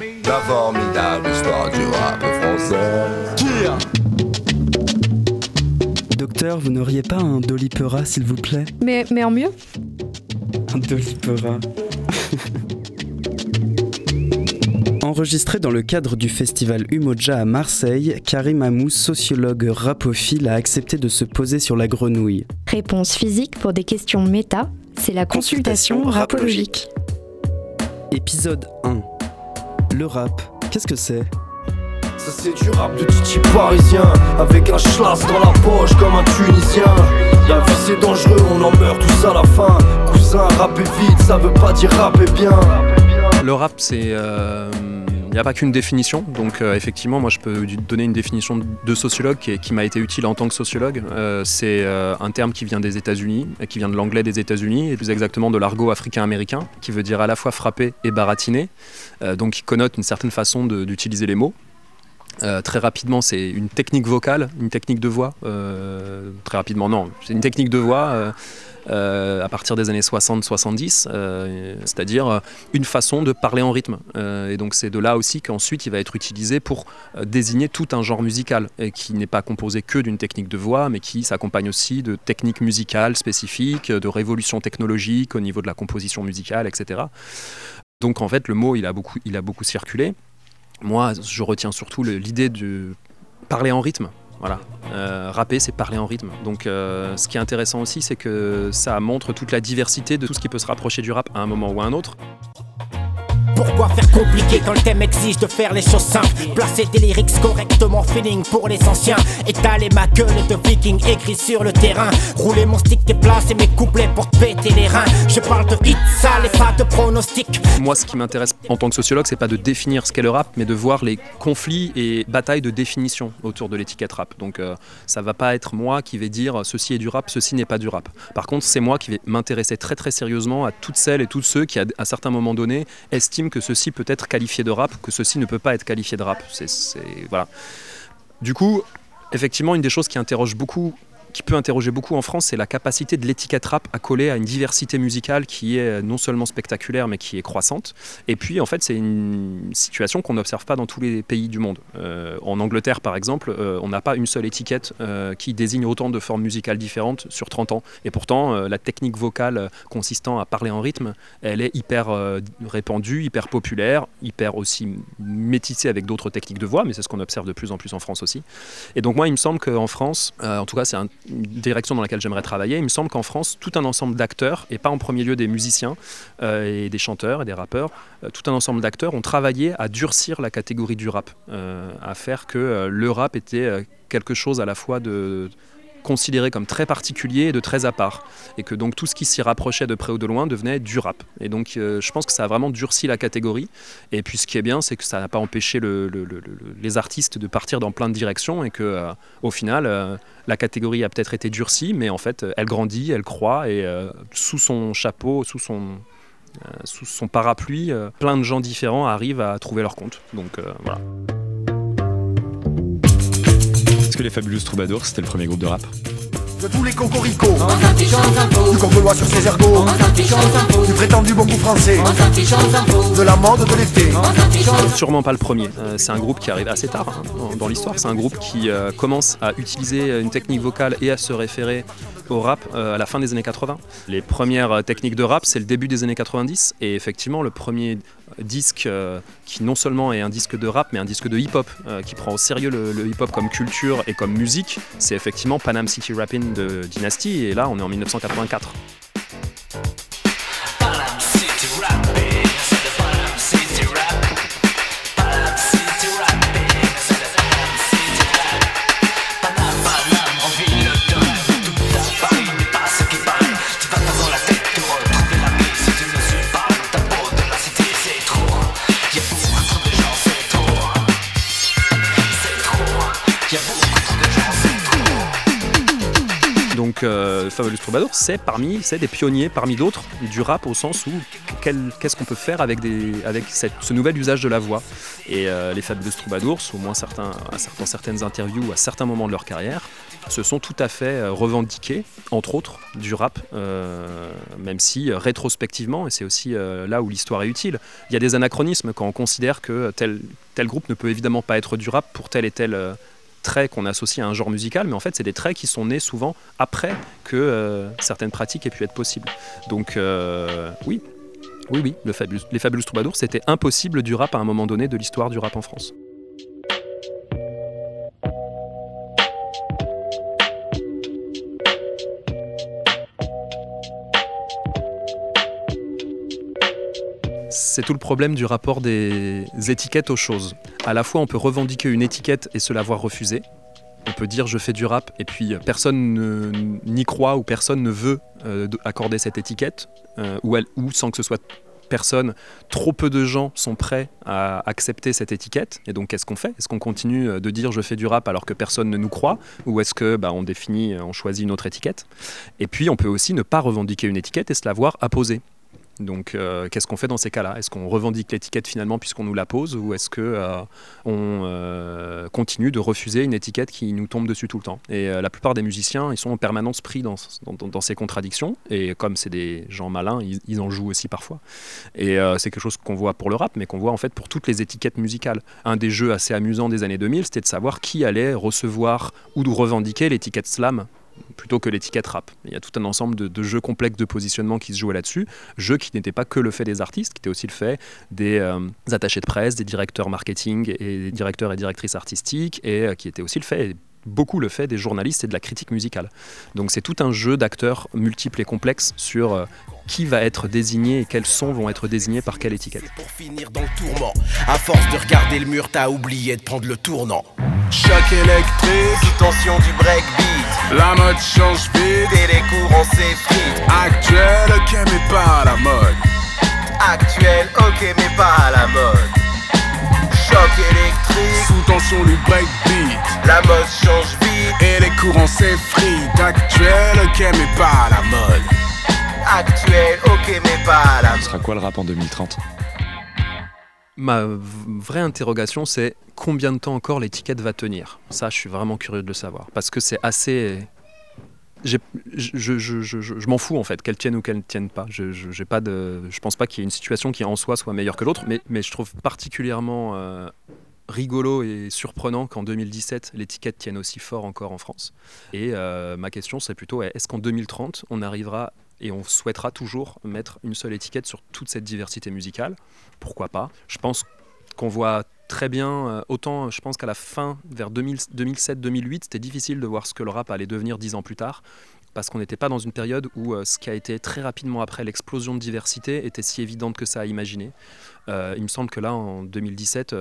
La formidable histoire du rap français. Docteur, vous n'auriez pas un Dolipera, s'il vous plaît? Mais, mais en mieux Un Dolipera. Enregistré dans le cadre du festival Umoja à Marseille, Karim Amou, sociologue rapophile, a accepté de se poser sur la grenouille. Réponse physique pour des questions méta, c'est la consultation, Consultation rapologique. Épisode 1. Le rap, qu'est-ce que c'est Ça c'est du rap de Titi parisien Avec un schlass dans la poche comme un Tunisien La vie c'est dangereux, on en meurt tous à la fin Cousin, rapper vite, ça veut pas dire rapper bien Le rap, c'est. Il n'y a pas qu'une définition, donc euh, effectivement, moi je peux donner une définition de sociologue qui, qui m'a été utile en tant que sociologue. Euh, c'est euh, un terme qui vient des États-Unis, qui vient de l'anglais des États-Unis, et plus exactement de l'argot africain-américain, qui veut dire à la fois frapper et baratiner, donc qui connote une certaine façon d'utiliser les mots. Très rapidement, c'est une technique vocale, une technique de voix. très rapidement, non, c'est une technique de voix à partir des années 60-70, euh, c'est-à-dire euh, une façon de parler en rythme. Euh, et donc c'est de là aussi qu'ensuite il va être utilisé pour euh, désigner tout un genre musical, qui n'est pas composé que d'une technique de voix, mais qui s'accompagne aussi de techniques musicales spécifiques, de révolutions technologiques au niveau de la composition musicale, etc. Donc en fait le mot il a beaucoup, il a beaucoup circulé. Moi je retiens surtout l'idée de parler en rythme. Voilà. Euh, rapper, c'est parler en rythme. Donc, euh, ce qui est intéressant aussi, c'est que ça montre toute la diversité de tout ce qui peut se rapprocher du rap à un moment ou à un autre. Faire compliqué. Quand le thème exige de faire les choses simples Placer des lyrics correctement, feeling pour les anciens. Étaler ma gueule de viking écrit sur le terrain. Rouler mon stick et placer mes couplets pour te péter les reins. Je parle de hits et pas de pronostics Moi, ce qui m'intéresse en tant que sociologue, c'est pas de définir ce qu'est le rap, mais de voir les conflits et batailles de définition autour de l'étiquette rap. Donc, euh, ça va pas être moi qui vais dire ceci est du rap, ceci n'est pas du rap. Par contre, c'est moi qui vais m'intéresser très très sérieusement à toutes celles et tous ceux qui, à à certains moments donnés, estiment que peut être qualifié de rap, que ceci ne peut pas être qualifié de rap. C'est- voilà. Du coup, effectivement, une des choses qui interroge beaucoup qui peut interroger beaucoup en France, c'est la capacité de l'étiquette rap à coller à une diversité musicale qui est non seulement spectaculaire, mais qui est croissante. Et puis, en fait, c'est une situation qu'on n'observe pas dans tous les pays du monde. Euh, en Angleterre, par exemple, euh, on n'a pas une seule étiquette euh, qui désigne autant de formes musicales différentes sur 30 ans. Et pourtant, la technique vocale consistant à parler en rythme, elle est hyper répandue, hyper populaire, hyper aussi métissée avec d'autres techniques de voix, mais c'est ce qu'on observe de plus en plus en France aussi. Et donc moi, il me semble qu'en France, en tout cas c'est un- direction dans laquelle j'aimerais travailler, il me semble qu'en France, tout un ensemble d'acteurs, et pas en premier lieu des musiciens euh, et des chanteurs et des rappeurs, euh, tout un ensemble d'acteurs ont travaillé à durcir la catégorie du rap, euh, à faire que le rap était quelque chose à la fois de considéré comme très particulier et de très à part. Et que donc tout ce qui s'y rapprochait de près ou de loin devenait du rap. Et donc euh, je pense que ça a vraiment durci la catégorie. Et puis ce qui est bien, c'est que ça n'a pas empêché le- le- le- le- les artistes de partir dans plein de directions et que euh, au final, euh, la catégorie a peut-être été durcie, mais en fait, elle grandit, elle croît et sous son chapeau, sous son sous son parapluie, plein de gens différents arrivent à trouver leur compte. Donc voilà. Est-ce que les Fabulous Troubadours, c'était le premier groupe de rap De tous les cocoricots Du congolois sur ses ergots Du prétendu beaucoup français De l'amande de l'été Sûrement pas le premier. Euh, c'est un groupe qui arrive assez tard hein, dans, l'histoire. C'est un groupe qui euh, commence à utiliser une technique vocale et à se référer au rap euh, à la fin des années 80. Les premières techniques de rap, c'est le début des années 90. Et effectivement, le premier disque euh, qui non seulement est un disque de rap, mais un disque de hip-hop, euh, qui prend au sérieux le, hip-hop comme culture et comme musique, c'est effectivement Panam City Rapping de Dynasty. Et là, on est en 1984. Fabulous Troubadour, c'est parmi, c'est des pionniers parmi d'autres du rap au sens où qu'est-ce qu'on peut faire avec, ce nouvel usage de la voix? Et euh, les Fabulous Troubadours, au moins certains, certaines interviews, à certains moments de leur carrière, se sont tout à fait euh, revendiqués, entre autres, du rap, même si rétrospectivement, et c'est aussi là où l'histoire est utile, il y a des anachronismes quand on considère que tel, tel groupe ne peut évidemment pas être du rap pour tel et tel trait qu'on associe à un genre musical, mais en fait, c'est des traits qui sont nés souvent après que certaines pratiques aient pu être possibles. Donc, oui, oui, oui, le les Fabulous Troubadours, c'était impossible du rap à un moment donné de l'histoire du rap en France. C'est tout le problème du rapport des étiquettes aux choses. À la fois, on peut revendiquer une étiquette et se la voir refuser, on peut dire je fais du rap et puis personne n'y croit ou personne ne veut euh, accorder cette étiquette euh, ou, sans que ce soit personne, trop peu de gens sont prêts à accepter cette étiquette. Et donc, qu'est-ce qu'on fait? Est-ce qu'on continue euh, de dire je fais du rap alors que personne ne nous croit? Ou est-ce que bah, on définit, on choisit une autre étiquette? Et puis, on peut aussi ne pas revendiquer une étiquette et se la voir apposer. Donc, euh, qu'est-ce qu'on fait dans ces cas-là? Est-ce qu'on revendique l'étiquette finalement puisqu'on nous la pose, ou est-ce que euh, euh, continue de refuser une étiquette qui nous tombe dessus tout le temps? Et la plupart des musiciens, ils sont en permanence pris dans, ces contradictions. Et comme c'est des gens malins, ils, en jouent aussi parfois. Et c'est quelque chose qu'on voit pour le rap, mais qu'on voit en fait pour toutes les étiquettes musicales. Un des jeux assez amusants des années 2000, c'était de savoir qui allait recevoir ou revendiquer l'étiquette slam plutôt que l'étiquette rap. Il y a tout un ensemble de, jeux complexes de positionnement qui se jouaient là-dessus, jeux qui n'étaient pas que le fait des artistes, qui étaient aussi le fait des, euh, attachés de presse, des directeurs marketing et des directeurs et directrices artistiques, et euh, qui étaient aussi le fait beaucoup le fait des journalistes et de la critique musicale. Donc c'est tout un jeu d'acteurs multiples et complexes sur euh, qui va être désigné et quels sons vont être désignés par quelle étiquette. Pour finir dans le tourment, à force de regarder le mur, t'as oublié de prendre le tournant. Choc électrique, tension du breakbeat. La mode change vite et les courants s'effritent. Actuel, ok, mais pas à la mode. Actuel, ok, mais pas à la mode. Choc électrique, sous tension du breakbeat. La mode change vite et les courants s'effritent. Actuel, ok, mais pas à la mode. Actuel, ok, mais pas à la mode. Ce sera quoi le rap en 2030 Ma vraie interrogation, c'est combien de temps encore l'étiquette va tenir? Ça, je suis vraiment curieux de le savoir. Parce que c'est assez. Je, m'en fous en fait, qu'elle tienne ou qu'elle ne tienne pas. Je pas pense pas qu'il y ait une situation qui en soi soit meilleure que l'autre, mais, mais je trouve particulièrement euh, rigolo et surprenant qu'en 2017 l'étiquette tienne aussi fort encore en France. Et euh, ma question c'est plutôt est-ce qu'en 2030 on arrivera et on souhaitera toujours mettre une seule étiquette sur toute cette diversité musicale. Pourquoi pas? Je pense qu'on voit très bien, euh, autant je pense qu'à la fin, vers 2007-2008, c'était difficile de voir ce que le rap allait devenir dix ans plus tard, parce qu'on n'était pas dans une période où euh, ce qui a été très rapidement après l'explosion de diversité était si évidente que ça à imaginer. Euh, il me semble que là, en 2017,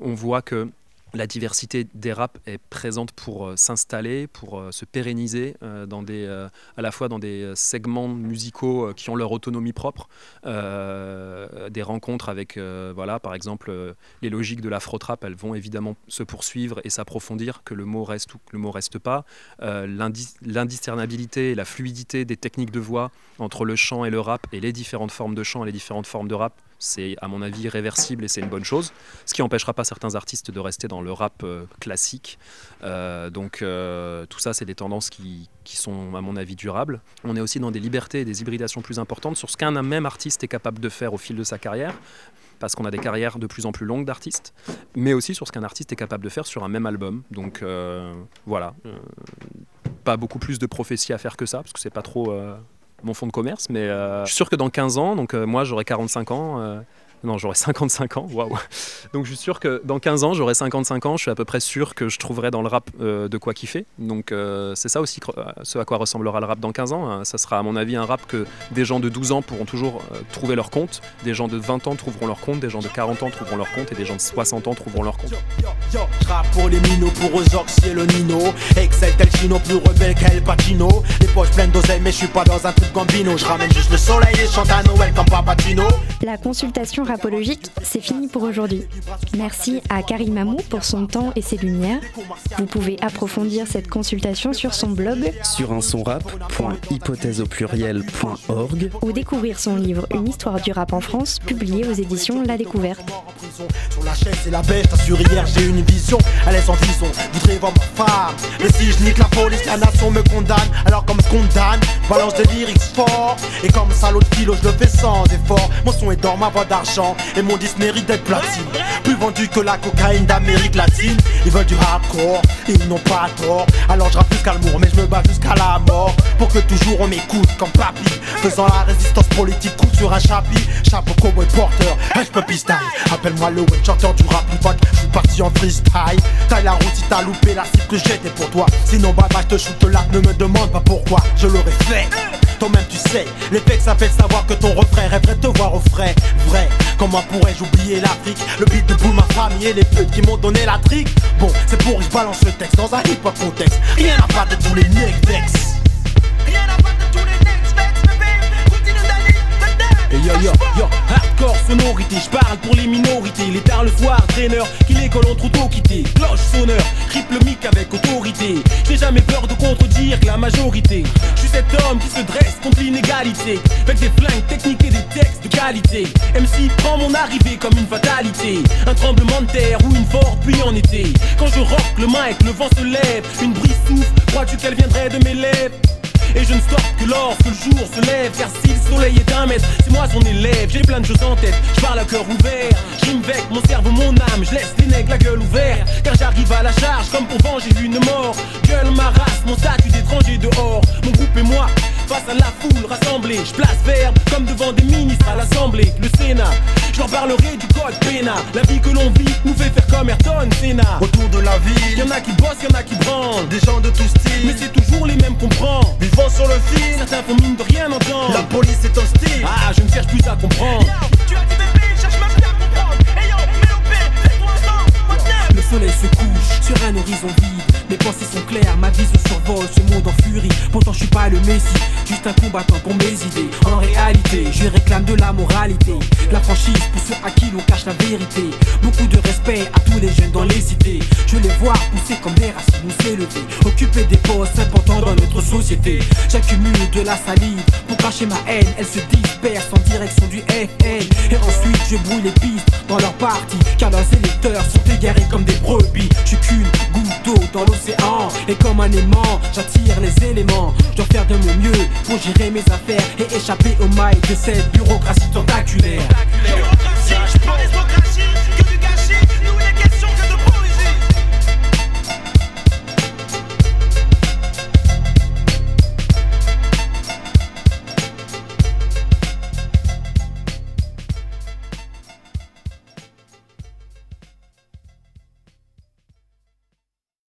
on voit que la diversité des raps est présente pour euh, s'installer, pour euh, se pérenniser euh, à la fois dans des segments musicaux qui ont leur autonomie propre, des rencontres avec, voilà, par exemple, les logiques de l'afro-trap, elles vont évidemment se poursuivre et s'approfondir, que le mot reste ou que le mot reste pas. L'indiscernabilité et la fluidité des techniques de voix entre le chant et le rap et les différentes formes de chant et les différentes formes de rap c'est à mon avis réversible et c'est une bonne chose, ce qui n'empêchera pas certains artistes de rester dans le rap euh, classique. Euh, donc euh, tout ça, c'est des tendances qui, sont à mon avis durables. On est aussi dans des libertés et des hybridations plus importantes sur ce qu'un même artiste est capable de faire au fil de sa carrière parce qu'on a des carrières de plus en plus longues d'artistes, mais aussi sur ce qu'un artiste est capable de faire sur un même album. Donc voilà, pas beaucoup plus de prophéties à faire que ça, parce que c'est pas trop mon fonds de commerce, mais euh, je suis sûr que dans 15 ans, donc euh, moi j'aurai 45 ans, euh, non, j'aurai 55 ans, waouh. Donc je suis sûr que dans 15 ans, j'aurai 55 ans, je suis à peu près sûr que je trouverai dans le rap euh, de quoi kiffer. Donc euh, c'est ça aussi euh, ce à quoi ressemblera le rap dans 15 ans. Hein. Ça sera à mon avis un rap que des gens de 12 ans pourront toujours trouver leur compte, des gens de 20 ans trouveront leur compte, des gens de 40 ans trouveront leur compte et des gens de 60 ans trouveront leur compte. pour les minos, pour c'est le Nino. Excel tel chino, plus rebelle qu'El Pacino. Les poches pleines d'oseille, mais je suis pas dans un truc gambino. Je ramène juste le soleil et chante à Noël comme Papatino. La consultation rapologique, c'est fini pour aujourd'hui. Merci à Karim Mamou pour son temps et ses lumières. Vous pouvez approfondir cette consultation sur son blog sur un son pluriel.org ou découvrir son livre Une histoire du rap en France, publié aux éditions La Découverte. Sur la chaise et la bête, hier j'ai une vision, elle est en vision, voudrais voir ma femme. Mais si je nique la police, la nation me condamne, alors comme je condamne, balance des lyrics forts. Et comme salaud de kilo, je le fais sans effort. Mon son est d'or, ma voix d'argent, et mon disque mérite d'être platine. Plus vendu que la cocaïne d'Amérique latine. Ils veulent du hardcore, ils n'ont pas tort. Alors je rappe jusqu'à l'amour, mais je me bats jusqu'à la mort. Pour que toujours on m'écoute comme papy. Faisant la résistance politique, coup sur un chapitre. Chapeau cowboy porteur, je peux. Appelle-moi le web chanteur du rap, que je suis parti en freestyle. Taille la route si t'as loupé la cible que j'étais pour toi. Sinon, bah, bah, je te shoot là, ne me demande pas pourquoi. Je l'aurais fait. Toi-même tu sais, les pecs ça fait savoir que ton refrain rêverait de te voir au frais. Vrai, comment pourrais-je oublier l'Afrique? Le beat de boule, ma famille et les putes qui m'ont donné la trique. Bon, c'est pour je balance le texte dans un hip-hop contexte. Rien à part de tous les necks Rien à part de tous les necks et yo yo yo, hardcore sonorité, je parle pour les minorités, les tard le soir, traîneur, qui l'école ont trop tôt quitté, cloche sonneur, triple mic avec autorité, j'ai jamais peur de contredire la majorité, je suis cet homme qui se dresse contre l'inégalité, avec des flingues techniques et des textes qualité, MC prend mon arrivée comme une fatalité, un tremblement de terre ou une forte pluie en été, quand je rock le mic, le vent se lève, une brise souffle, crois-tu qu'elle viendrait de mes lèvres? Et je ne stoppe que lorsque le jour se lève. Car si le soleil est un mètre, c'est moi son élève. J'ai plein de choses en tête, je parle à cœur ouvert. J'rime avec mon cerveau, mon âme, je laisse les nègres la gueule ouverte. Car j'arrive à la charge comme pour venger une mort. Gueule ma race, mon statut d'étranger dehors. Mon groupe et moi, face à la foule rassemblée. Je place verbe comme devant des ministres à l'assemblée Le Sénat, je leur parlerai du code pénal. La vie que l'on vit nous fait faire comme Ayrton Sénat Autour de la ville, y'en a qui bossent, y'en a qui branlent Des gens de tout style, mais c'est toujours les mêmes qu'on prend. Sur le fil. Certains font mine de rien entendre. Un combattant pour mes idées. En réalité, je réclame de la moralité, la franchise pour ceux à qui l'on cache la vérité. Beaucoup de respect à tous les jeunes dans les cités. Je les vois pousser comme des racines ou s'élever, occuper des postes importants dans notre société. J'accumule de la salive pour cacher ma haine. Elle se disperse en direction du FN. Et ensuite, je brouille les pistes dans leur parti, car leurs électeurs sont égarés comme des brebis. Je goutte dans l'eau et comme un aimant, j'attire les éléments. Je dois faire de mon mieux pour gérer mes affaires Et échapper au mailles de cette bureaucratie tentaculaire. Je prends